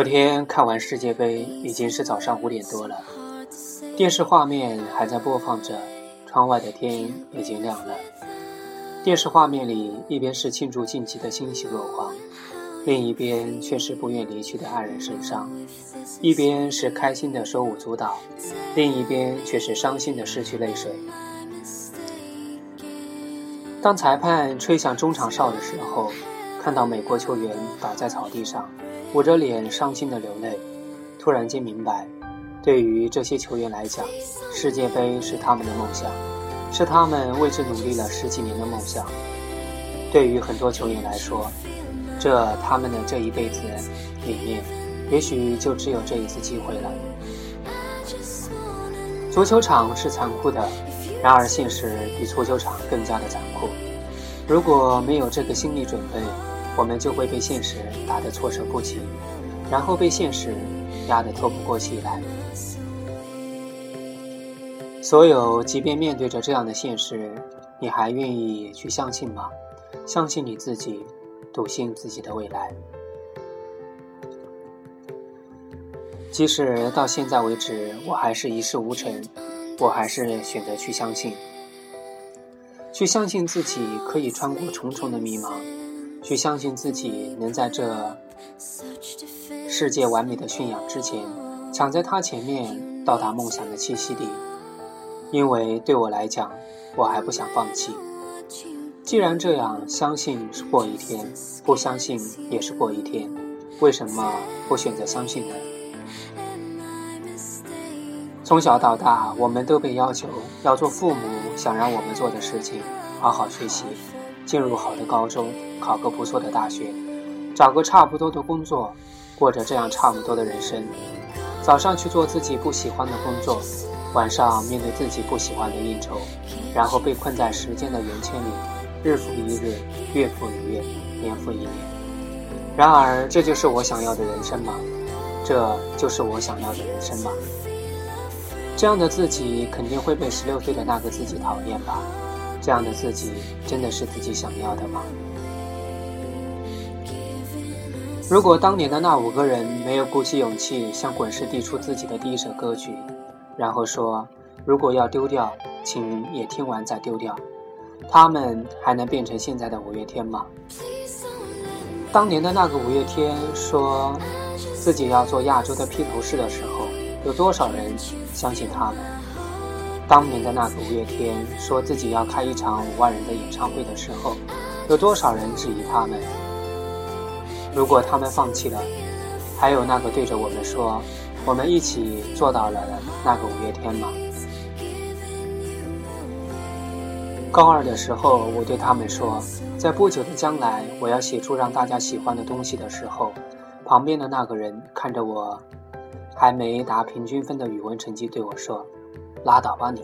昨天看完世界杯，已经是早上五点多了。电视画面还在播放着，窗外的天已经亮了。电视画面里，一边是庆祝晋级的欣喜若狂，另一边却是不愿离去的爱人神伤；一边是开心的手舞足蹈，另一边却是伤心的失去泪水。当裁判吹响中场哨的时候，看到美国球员倒在草地上，捂着脸伤心的流泪，突然间明白。对于这些球员来讲，世界杯是他们的梦想，是他们为之努力了十几年的梦想。对于很多球员来说，这他们的这一辈子里面，也许就只有这一次机会了。足球场是残酷的，然而现实比足球场更加的残酷。如果没有这个心理准备，我们就会被现实打得措手不及，然后被现实压得透不过气来。所有，即便面对着这样的现实，你还愿意去相信吗？相信你自己，笃信自己的未来。即使到现在为止，我还是一事无成，我还是选择去相信，去相信自己可以穿过重重的迷茫，去相信自己能在这世界完美的驯养之前，抢在他前面到达梦想的栖息地。因为对我来讲，我还不想放弃。既然这样，相信是过一天，不相信也是过一天。为什么不选择相信呢？从小到大，我们都被要求要做父母想让我们做的事情：好好学习，进入好的高中，考个不错的大学，找个差不多的工作，过着这样差不多的人生。早上去做自己不喜欢的工作。晚上面对自己不喜欢的应酬，然后被困在时间的圆圈里，日复一日，月复一月，年复一年。然而，这就是我想要的人生吗？这就是我想要的人生吗？这样的自己肯定会被十六岁的那个自己讨厌吧？这样的自己真的是自己想要的吗？如果当年的那五个人没有鼓起勇气向滚石递出自己的第一首歌曲，然后说：“如果要丢掉，请也听完再丢掉。”他们还能变成现在的五月天吗？当年的那个五月天说自己要做亚洲的披头士的时候，有多少人相信他们？当年的那个五月天说自己要开一场五万人的演唱会的时候，有多少人质疑他们？如果他们放弃了，还有那个对着我们说。我们一起做到了的那个五月天吗？高二的时候，我对他们说，在不久的将来，我要写出让大家喜欢的东西的时候，旁边的那个人看着我还没达平均分的语文成绩，对我说：“拉倒吧你。”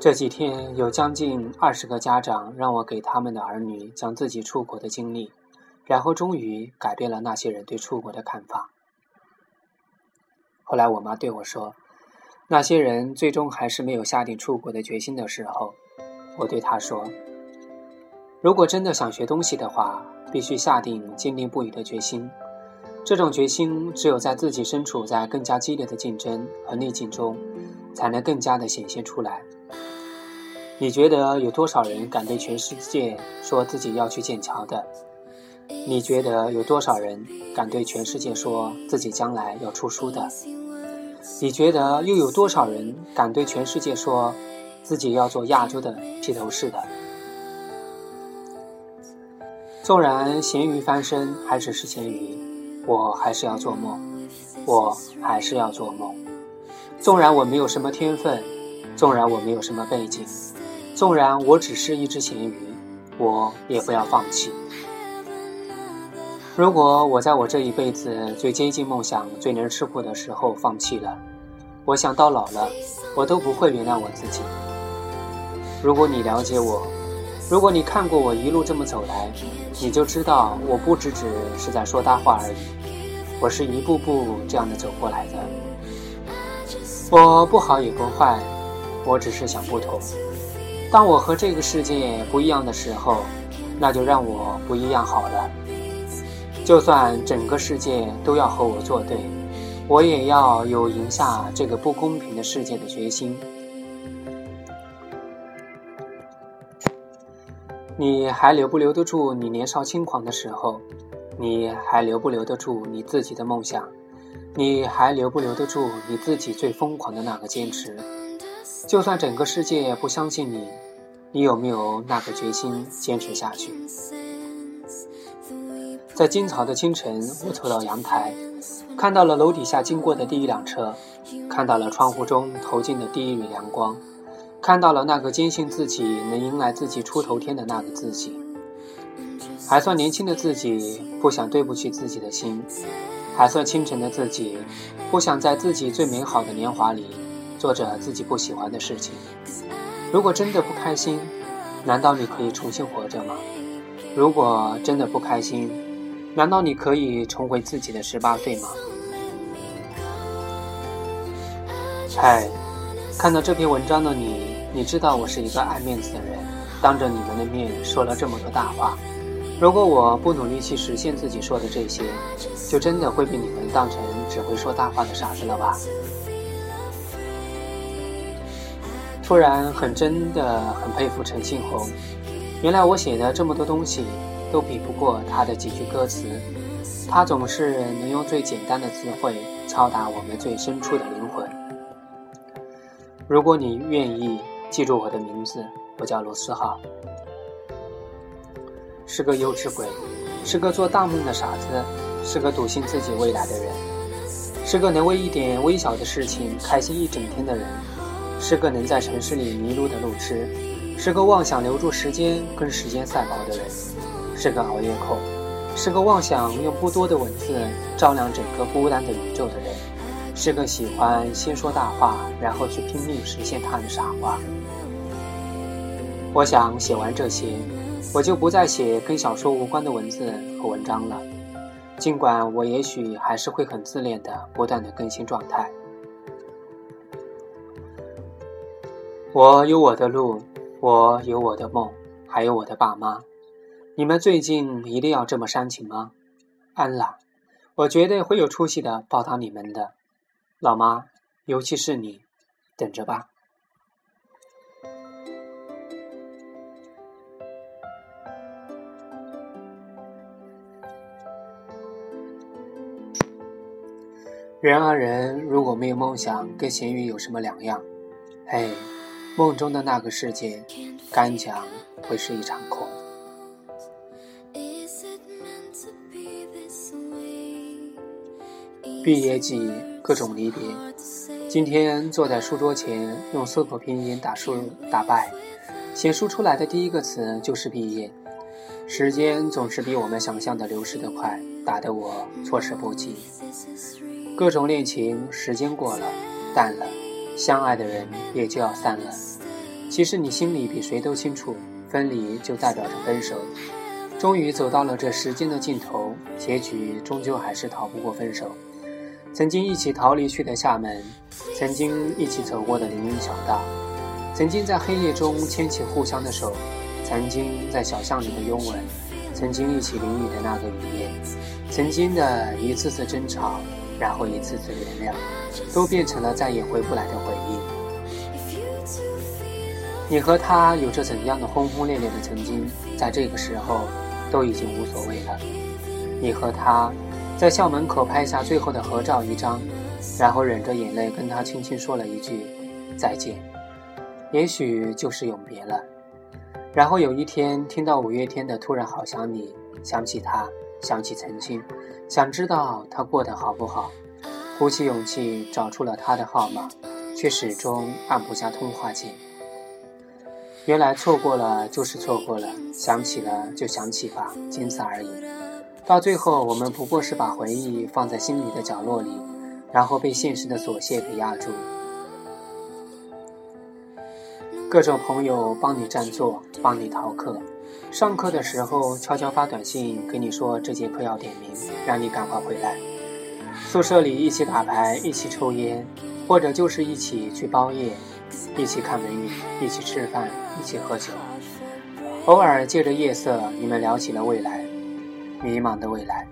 这几天有将近二十个家长让我给他们的儿女讲自己出国的经历，然后终于改变了那些人对出国的看法。后来我妈对我说：“那些人最终还是没有下定出国的决心的时候，我对她说：‘如果真的想学东西的话，必须下定坚定不移的决心。这种决心只有在自己身处在更加激烈的竞争和逆境中，才能更加的显现出来。’你觉得有多少人敢对全世界说自己要去剑桥的？你觉得有多少人敢对全世界说自己将来要出书的？”你觉得又有多少人敢对全世界说自己要做亚洲的披头士的？纵然咸鱼翻身还只是咸鱼，我还是要做梦，我还是要做梦。纵然我没有什么天分，纵然我没有什么背景，纵然我只是一只咸鱼，我也不要放弃。如果我在我这一辈子最接近梦想、最能吃苦的时候放弃了，我想到老了，我都不会原谅我自己。如果你了解我，如果你看过我一路这么走来，你就知道我不只只是在说大话而已，我是一步步这样的走过来的。我不好也不坏，我只是想不同。当我和这个世界不一样的时候，那就让我不一样好了。就算整个世界都要和我作对，我也要有赢下这个不公平的世界的决心。你还留不留得住你年少轻狂的时候？你还留不留得住你自己的梦想？你还留不留得住你自己最疯狂的那个坚持？就算整个世界不相信你，你有没有那个决心坚持下去？在今朝的清晨，我走到阳台，看到了楼底下经过的第一辆车，看到了窗户中投进的第一缕阳光。看到了那个坚信自己能迎来自己出头天的那个自己，还算年轻的自己不想对不起自己的心，还算清晨的自己不想在自己最美好的年华里做着自己不喜欢的事情。如果真的不开心，难道你可以重新活着吗？如果真的不开心，难道你可以重回自己的十八岁吗？嗨，看到这篇文章的你。你知道我是一个爱面子的人，当着你们的面说了这么多大话。如果我不努力去实现自己说的这些，就真的会被你们当成只会说大话的傻子了吧？突然很真的很佩服陈信宏，原来我写的这么多东西都比不过他的几句歌词。他总是能用最简单的词汇敲打我们最深处的灵魂。如果你愿意。记住我的名字，我叫罗思浩，是个幼稚鬼，是个做大梦的傻子，是个笃信自己未来的人，是个能为一点微小的事情开心一整天的人，是个能在城市里迷路的路痴，是个妄想留住时间跟时间赛跑的人，是个熬夜控，是个妄想用不多的文字照亮整个孤单的宇宙的人，是个喜欢先说大话，然后去拼命实现他的傻瓜。我想写完这些，我就不再写跟小说无关的文字和文章了。尽管我也许还是会很自恋的，不断的更新状态。我有我的路，我有我的梦，还有我的爸妈。你们最近一定要这么煽情吗？安啦，我绝对会有出息的报答你们的，老妈，尤其是你，等着吧。人啊人，如果没有梦想，跟咸鱼有什么两样？嘿，梦中的那个世界，敢讲会是一场空。毕业季，各种离别。今天坐在书桌前，用搜狗拼音打输打败，写书出来的第一个词就是毕业。时间总是比我们想象的流逝的快，打得我措手不及。各种恋情，时间过了，淡了，相爱的人也就要散了。其实你心里比谁都清楚，分离就代表着分手。终于走到了这时间的尽头，结局终究还是逃不过分手。曾经一起逃离去的厦门，曾经一起走过的林荫小道，曾经在黑夜中牵起互相的手，曾经在小巷里的拥吻，曾经一起淋雨的那个雨夜，曾经的一次次争吵。然后一次次原谅，都变成了再也回不来的回忆。你和他有着怎样的轰轰烈烈的曾经，在这个时候都已经无所谓了。你和他在校门口拍下最后的合照一张，然后忍着眼泪跟他轻轻说了一句再见，也许就是永别了。然后有一天听到五月天的《突然好想你》，想起他，想起曾经。想知道他过得好不好，鼓起勇气找出了他的号码，却始终按不下通话键。原来错过了就是错过了，想起了就想起吧，仅此而已。到最后，我们不过是把回忆放在心里的角落里，然后被现实的琐屑给压住。各种朋友帮你占座，帮你逃课。上课的时候悄悄发短信给你说这节课要点名，让你赶快回来。宿舍里一起打牌，一起抽烟，或者就是一起去包夜，一起看美女，一起吃饭，一起喝酒。偶尔借着夜色，你们聊起了未来，迷茫的未来。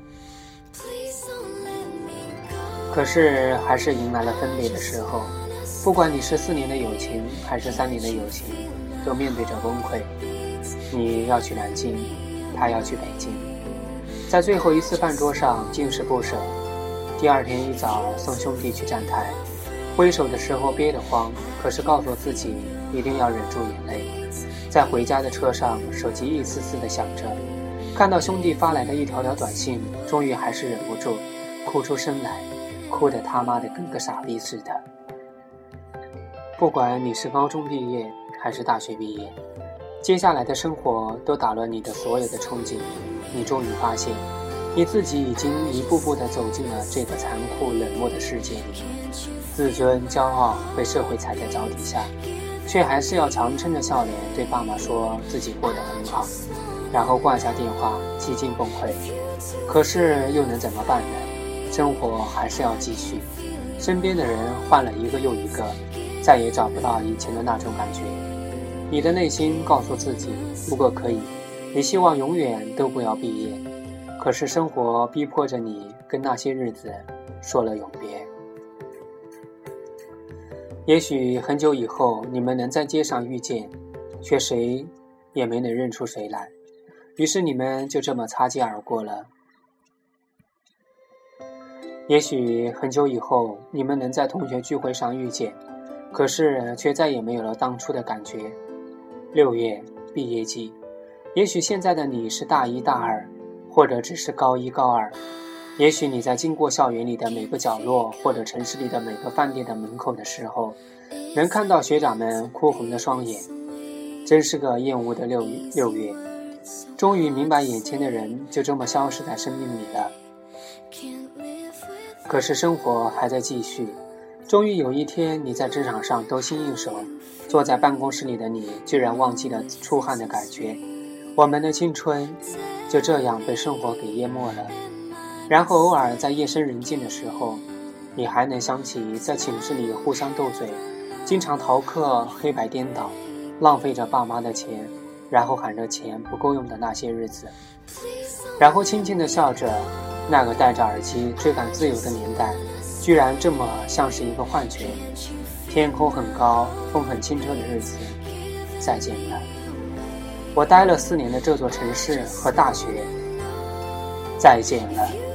可是还是迎来了分别的时候。不管你是四年的友情，还是三年的友情，都面对着崩溃。你要去南京，他要去北京，在最后一次饭桌上，竟是不舍。第二天一早送兄弟去站台，挥手的时候憋得慌，可是告诉自己一定要忍住眼泪。在回家的车上，手机一丝丝的响着，看到兄弟发来的一条条短信，终于还是忍不住，哭出声来，哭得他妈的跟个傻逼似的。不管你是高中毕业还是大学毕业，接下来的生活都打乱你的所有的憧憬。你终于发现，你自己已经一步步地走进了这个残酷冷漠的世界里，自尊、骄傲被社会踩在脚底下。却还是要强撑着笑脸对爸妈说自己过得很好，然后挂下电话，几近崩溃。可是又能怎么办呢？生活还是要继续。身边的人换了一个又一个，再也找不到以前的那种感觉。你的内心告诉自己，如果可以，你希望永远都不要毕业。可是生活逼迫着你跟那些日子说了永别。也许很久以后，你们能在街上遇见，却谁也没能认出谁来。于是你们就这么擦肩而过了。也许很久以后，你们能在同学聚会上遇见，可是却再也没有了当初的感觉。六月毕业季，也许现在的你是大一、大二，或者只是高一、高二。也许你在经过校园里的每个角落，或者城市里的每个饭店的门口的时候，能看到学长们哭红的双眼。真是个厌恶的六六月，终于明白眼前的人就这么消失在生命里了。可是生活还在继续。终于有一天，你在职场上得心应手，坐在办公室里的你居然忘记了出汗的感觉。我们的青春就这样被生活给淹没了。然后偶尔在夜深人静的时候，你还能想起在寝室里互相斗嘴，经常逃课、黑白颠倒，浪费着爸妈的钱，然后喊着钱不够用的那些日子，然后轻轻地笑着，那个戴着耳机追赶自由的年代，居然这么像是一个幻觉。天空很高，风很清澈的日子，再见了。我待了四年的这座城市和大学，再见了。